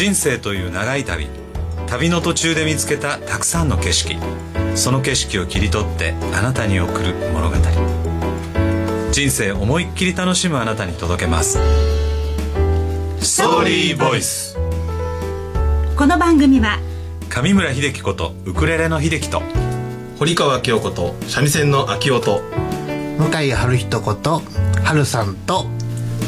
人生という長い旅。旅の途中で見つけたたくさんの景色。その景色を切り取ってあなたに送る物語。人生思いっきり楽しむあなたに届けます。ストーリーボイスこの番組は上村秀樹ことウクレレの秀樹と堀川京子と三味線の秋音向井春人こと春さんと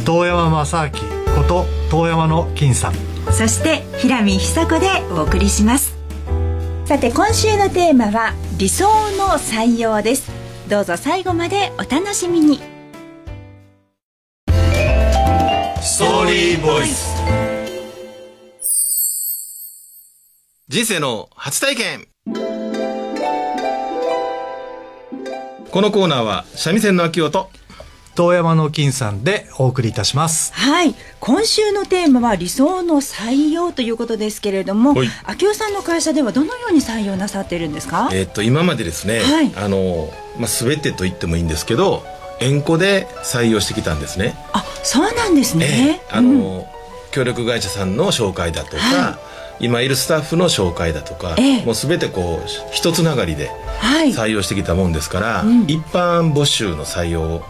遠山正明こと遠山の金さんそして平見久子でお送りします。さて今週のテーマは理想の採用です。どうぞ最後までお楽しみに。ストーリーボイス。人生の初体験。このコーナーは三味線の秋音遠山の金さんでお送りいたします。はい。今週のテーマは理想の採用ということですけれどもはい。秋代さんの会社ではどのように採用なさっているんですか？えーっと今までですね、はい。あの、まあ、全てと言ってもいいんですけど縁故で採用してきたんですね、あそうなんですね、ええ。あの、うん。協力会社さんの紹介だとか、は今いるスタッフの紹介だとか、ええ。もう全てこう一つながりではい。採用してきたもんですから、うん。一般募集の採用を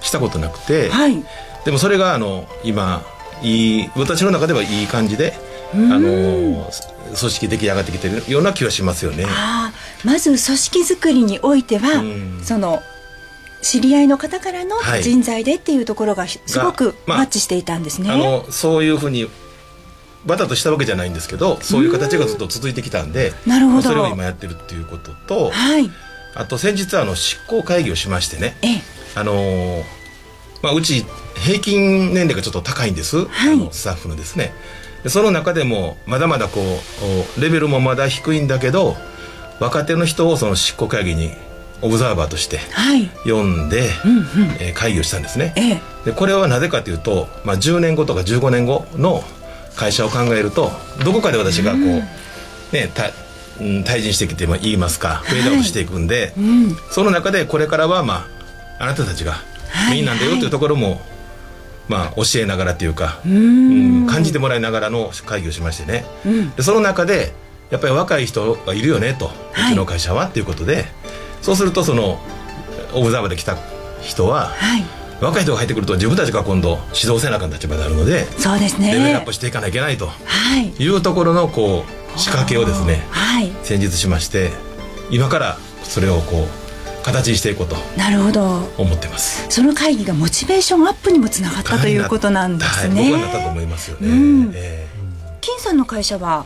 したことなくて、はい。でもそれがあの今いい私の中ではいい感じであの組織出来上がってきてるような気はしますよね。まず組織づくりにおいては、うん。その知り合いの方からのはい。人材でっていうところがひすごくまあマッチしていたんですね。あのそういうふうにバタとしたわけじゃないんですけどそういう形がずっと続いてきたんでなるほど。それを今やってるっていうこととはい、あと先日あの執行会議をしましてね。ええ、あのーまあ、うち平均年齢がちょっと高いんです、はい。あのスタッフのですね。でその中でもまだまだこうおレベルもまだ低いんだけど若手の人をその執行会議にオブザーバーとしてはい、呼んで、うんうん、えー会議をしたんですね。ええ、でこれはなぜかというと、まあ、10年後とか15年後の会社を考えるとどこかで私がこう、ねたうん退陣してきても言いますかフェードアウトしていくんで、うん、その中でこれからはまああなたたちがはいメインなんだよというところも、まあ教えながらというか、ううんん、感じてもらいながらの会議をしましてね。うん、でその中でやっぱり若い人がいるよねと、はい。うちの会社はっていうことでそうするとそのオブザーバーで来た人ははい、若い人が入ってくると自分たちが今度指導せなあかん立場になるのでそうですね。レベルアップしていかなきゃいけないとはい、いうところのこう仕掛けをですねはい、先日しまして今からそれをこう形にしていこうとなるほど。思ってます。その会議がモチベーションアップにもつながったということなんですね。はい、僕はなったと思いますよね。うんえ金さんの会社は、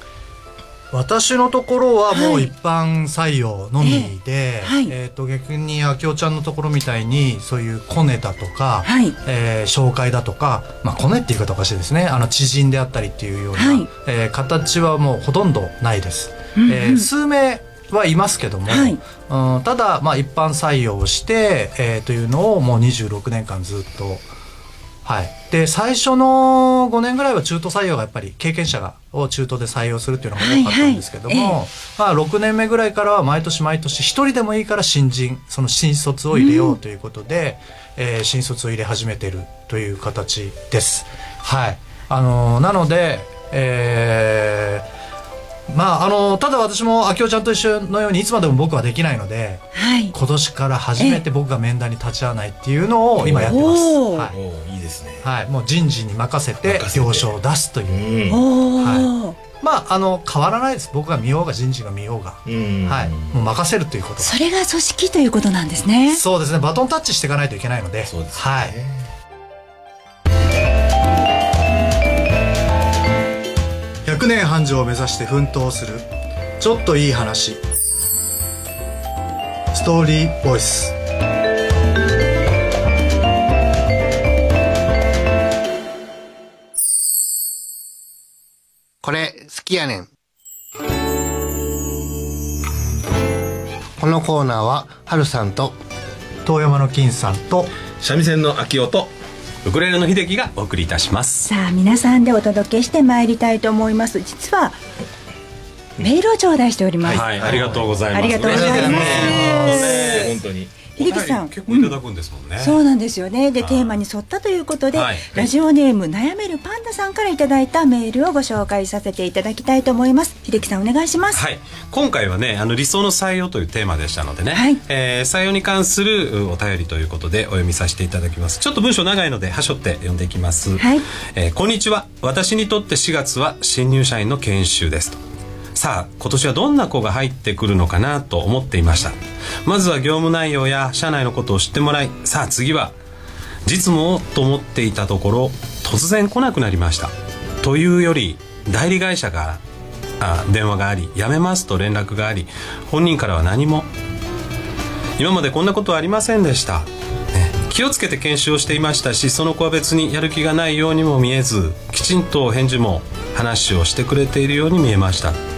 私のところはもはいう一般採用のみで、ええはいえーと逆にあきおちゃんのところみたいにそういうコネだとか、はいえー紹介だとか、まあ、コネっていう言い方おかしいですねあの知人であったりっていうような、はいえー形はもうほとんどないです。うんうんえー数名はいますけども、はい。うん、ただ、まあ、一般採用をして、えーというのをもう26年間ずっと。はい、で最初の5年ぐらいは中途採用がやっぱり経験者がを中途で採用するっていうのが多かったんですけども、はいはいまあ、6年目ぐらいからは毎年毎年1人でもいいから新人その新卒を入れようということで、えー新卒を入れ始めてるという形です。はい。あのーなので、えーまああのーただ私も明夫ちゃんと一緒のようにいつまでも僕はできないのではい、今年から初めて僕が面談に立ち会わないっていうのを今やってます。はい。いいですね。はい、もう人事に任せて任せて。了承を出すという、うん。おお、まああの変わらないです。僕が見ようが人事が見ようが、うん。はい、もう任せるということが。それが組織ということなんですね。そうですね。バトンタッチしていかないといけないので。そうですね。はい、100年繁盛を目指して奮闘する。ちょっといい話。ストーリーボイス。これ好きやねん。このコーナーは春さんと遠山の金さんと三味線の秋音ウクレレの秀樹がお送りいたします。さあ皆さんでお届けしてまいりたいと思います。実はメールを頂戴しております、はいありがとうございます。ありがとうございます。ね本当に秀樹さん。結構いただくんですもんね、そうなんですよね。でテーマに沿ったということで、はい。ラジオネーム悩めるパンダさんからいただいたメールをご紹介させていただきたいと思います。秀樹さんお願いします、はい、今回はねあの理想の採用というテーマでしたのでね、はい。えー採用に関するうお便りということでお読みさせていただきます。ちょっと文章長いのではしょって読んでいきます、はい。えーこんにちは。私にとって4月は新入社員の研修ですとさあ今年はどんな子が入ってくるのかなと思っていました。まずは業務内容や社内のことを知ってもらいさあ次は実務をと思っていたところ突然来なくなりました。というより代理会社からあ電話があり辞めますと連絡があり本人からは何も今までこんなことはありませんでした、ね気をつけて研修をしていましたしその子は別にやる気がないようにも見えずきちんと返事も話をしてくれているように見えました。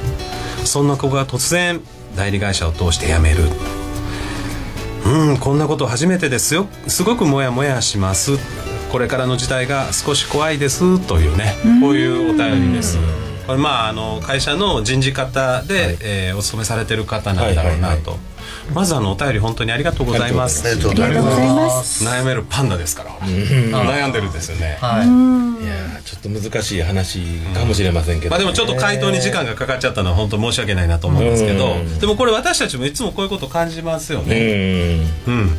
そんな子が突然代理会社を通して辞める。うんこんなこと初めてですよ。すごくモヤモヤします。これからの時代が少し怖いです。というね。こういうお便りです。これまああの会社の人事方で、えーお勤めされてる方なんだろうなと、まずあのお便り本当にありがとうございます。ありがとうございまます。悩めるパンダですから。悩んでるんですよね。はい。いやーちょっと難しい話かもしれませんけど、まあでもちょっと回答に時間がかかっちゃったのは本当申し訳ないなと思うんですけどうん。でもこれ私たちもいつもこういうこと感じますようねん。うん。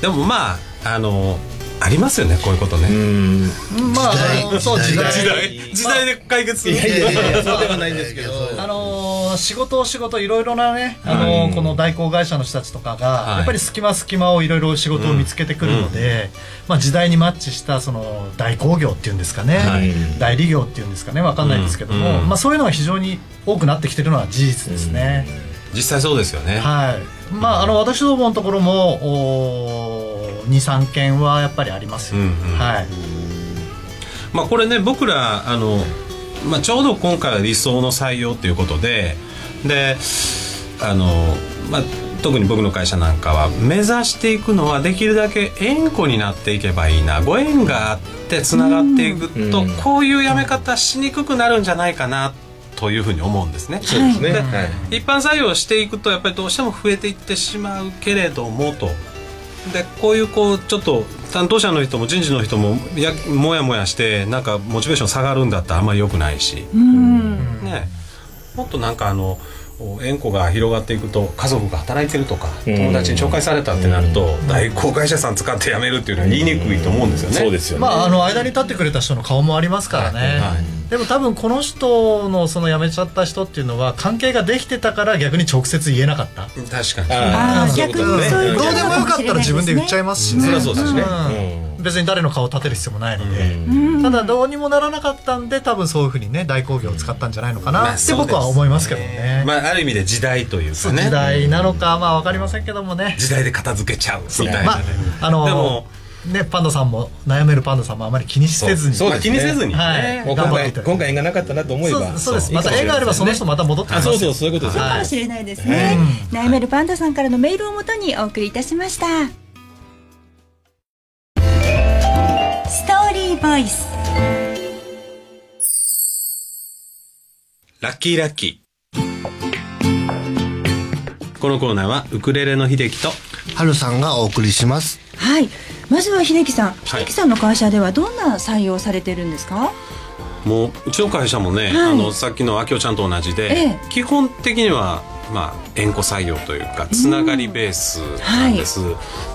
でもまああのありますよねこういうことね。うん。まあそう時代。時代。時代で解決する。いやいやいや そうではないんですけど。あのー仕事仕事いろいろなね、あのーこの代行会社の人たちとかが、はい。やっぱり隙間隙間をいろいろ仕事を見つけてくるので、まあ、時代にマッチしたその代行業っていうんですかね、はい。代理業っていうんですかね。わかんないんですけども、うん。まあ、そういうのが非常に多くなってきてるのは事実ですね。実際そうですよね。はい。まあ、あの私どものところも23件はやっぱりありますよ、うんうん。はい。まあこれね僕らあの、まあ、ちょうど今回は理想の採用ということでであの、まあ、特に僕の会社なんかは目指していくのはできるだけ縁故になっていけばいいなご縁があってつながっていくと、うん。こういう辞め方しにくくなるんじゃないかなというふうに思うんですね。そうですね、ではい。一般採用していくとやっぱりどうしても増えていってしまうけれどもとでこういうこうちょっと担当者の人も人事の人もやもやもやしてなんかモチベーション下がるんだったらあんまり良くないし、うん。ね、もっとなんかあの縁故が広がっていくと家族が働いてるとかうん。友達に紹介されたってなると代行会社さん使って辞めるっていうのは言いにくいと思うんですよね。そうですよね、まあ、あの間に立ってくれた人の顔もありますからね、はい。はい。でも多分この人のその辞めちゃった人っていうのは関係ができてたから逆に直接言えなかった、確かに。あー逆にそういうどうでもよかったら自分で言っちゃいますしね。そりゃそうですね。うん別に誰の顔を立てる必要もないので、うん。ただどうにもならなかったんで多分そういうふうにね代行業を使ったんじゃないのかまなって僕は思いますけどね,、まあ、ある意味で時代というかね。時代なのかまあ分かりませんけどもね。時代で片付けちゃうみたいなね、まああのでもねパンダさんも悩めるパンダさんもあまり気にせずに。そうまあ、気にせずにね、はい。今回今回縁がなかったなと思えば。そうそうです。また縁があればその人また戻ってきます。よあそうそうそういうことですよ、かもしれないですね、悩めるパンダさんからのメールをもとにお送りいたしましたイスラッキーラッキー。このコーナーはウクレレの秀樹とはるさんがお送りします。はい。まずは秀樹さん、い。秀樹さんの会社ではどんな採用されてるんですか？もううちの会社もね、はい。あのさっきの明夫ちゃんと同じで、ええ。基本的にはまあ縁故採用というかつながりベースなんです、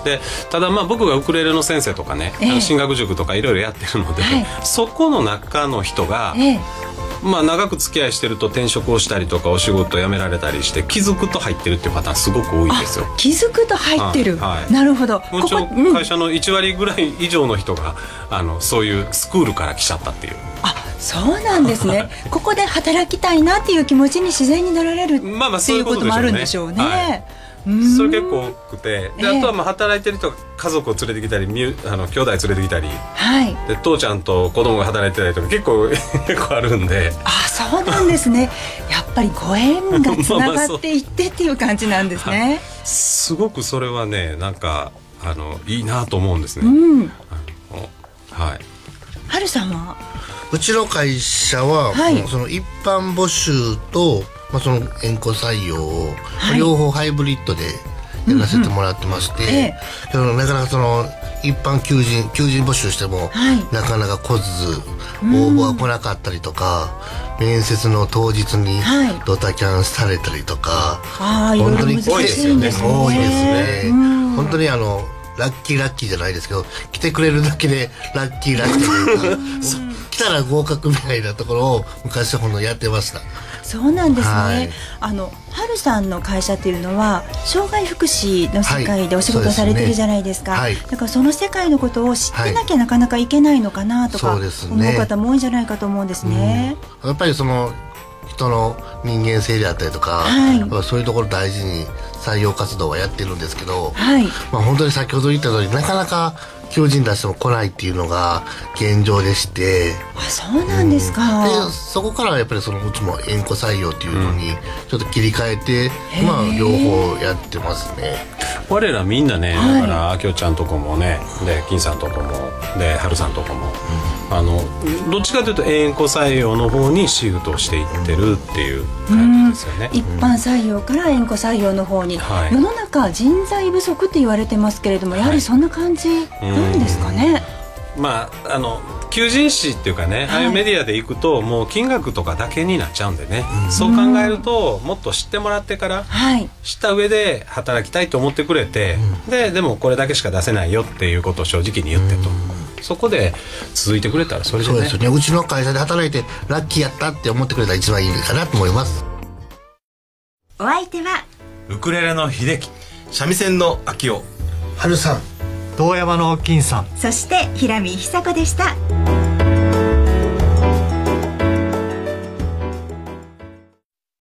でただまあ僕がウクレレの先生とかね、ええ。あの進学塾とかいろいろやってるので、はい。そこの中の人が、ええ。まあ長く付き合いしてると転職をしたりとかお仕事辞められたりして気づくと入ってるっていうパターンすごく多いんですよ。気づくと入ってる、はい。はい。なるほど。うんん。会社の1割ぐらい以上の人があのそういうスクールから来ちゃったっていう。あそうなんですね。ここで働きたいなっていう気持ちに自然になられるまあまあっていうこともあるんでしょうね。はいうん。それ結構多くて。でえ。えあとはまあ働いてる人が家族を連れてきたりあの兄弟連れてきたり。はい。で父ちゃんと子供が働いてたりとか結構 結構あるんで。あそうなんですね。やっぱりご縁がつながっていってっていう感じなんですね。すごくそれはねなんかあのいいなと思うんですね。うん。はい。はるさんは？うちの会社は、はい。その一般募集と、まあ、その縁故採用を、い。両方ハイブリッドでやらせてもらってまして、ええ。でもなかなかその一般求人求人募集しても、はい。なかなか来ず応募が来なかったりとか、面接の当日にはい。ドタキャンされたりとか、ああいろいろ難しいんですね。多いですね。本当にあのラッキーラッキーじゃないですけど来てくれるだけでラッキーラッキーというか 来たら合格みたいなところを昔ほどやってました。そうなんですね、はい。あの春さんの会社っていうのは障害福祉の世界でお仕はい事されてるじゃないですか、はい。だからその世界のことを知ってなきゃなかなかいけないのかなとかそうです思ねう方も多いんじゃないかと思うんですね、やっぱりその人の人間性であったりとか、はい。そういうところ大事に採用活動はやってるんですけど、はい。まあ、本当に先ほど言った通りなかなか求人出しても来ないっていうのが現状でして、あそうなんですか、でそこからはやっぱりそのうちも縁故採用っていうのにちょっと切り替えて、まあ両方やってますね。我らみんなね、はい。だからあきおちゃんとこもねで金さんとこもで春さんとこも、あのどっちかというと縁故採用の方にシフトしていってるっていう感じですよね、一般採用から縁故採用の方に、はい。世の中人材不足って言われてますけれどもやはりそんな感じなんですかね、まああの求人誌っていうかね、ああいうメディアで行くともう金額とかだけになっちゃうんでね、そう考えるともっと知ってもらってからはい。知った上で働きたいと思ってくれて、ででもこれだけしか出せないよっていうことを正直に言ってと、そこで続いてくれたらそれでねそうですよね。うちの会社で働いてラッキーやったって思ってくれたら一番いいかなと思います。お相手は？ウクレレの秀樹三味線の秋夫春さん。堂山の金さんそして平見久子でした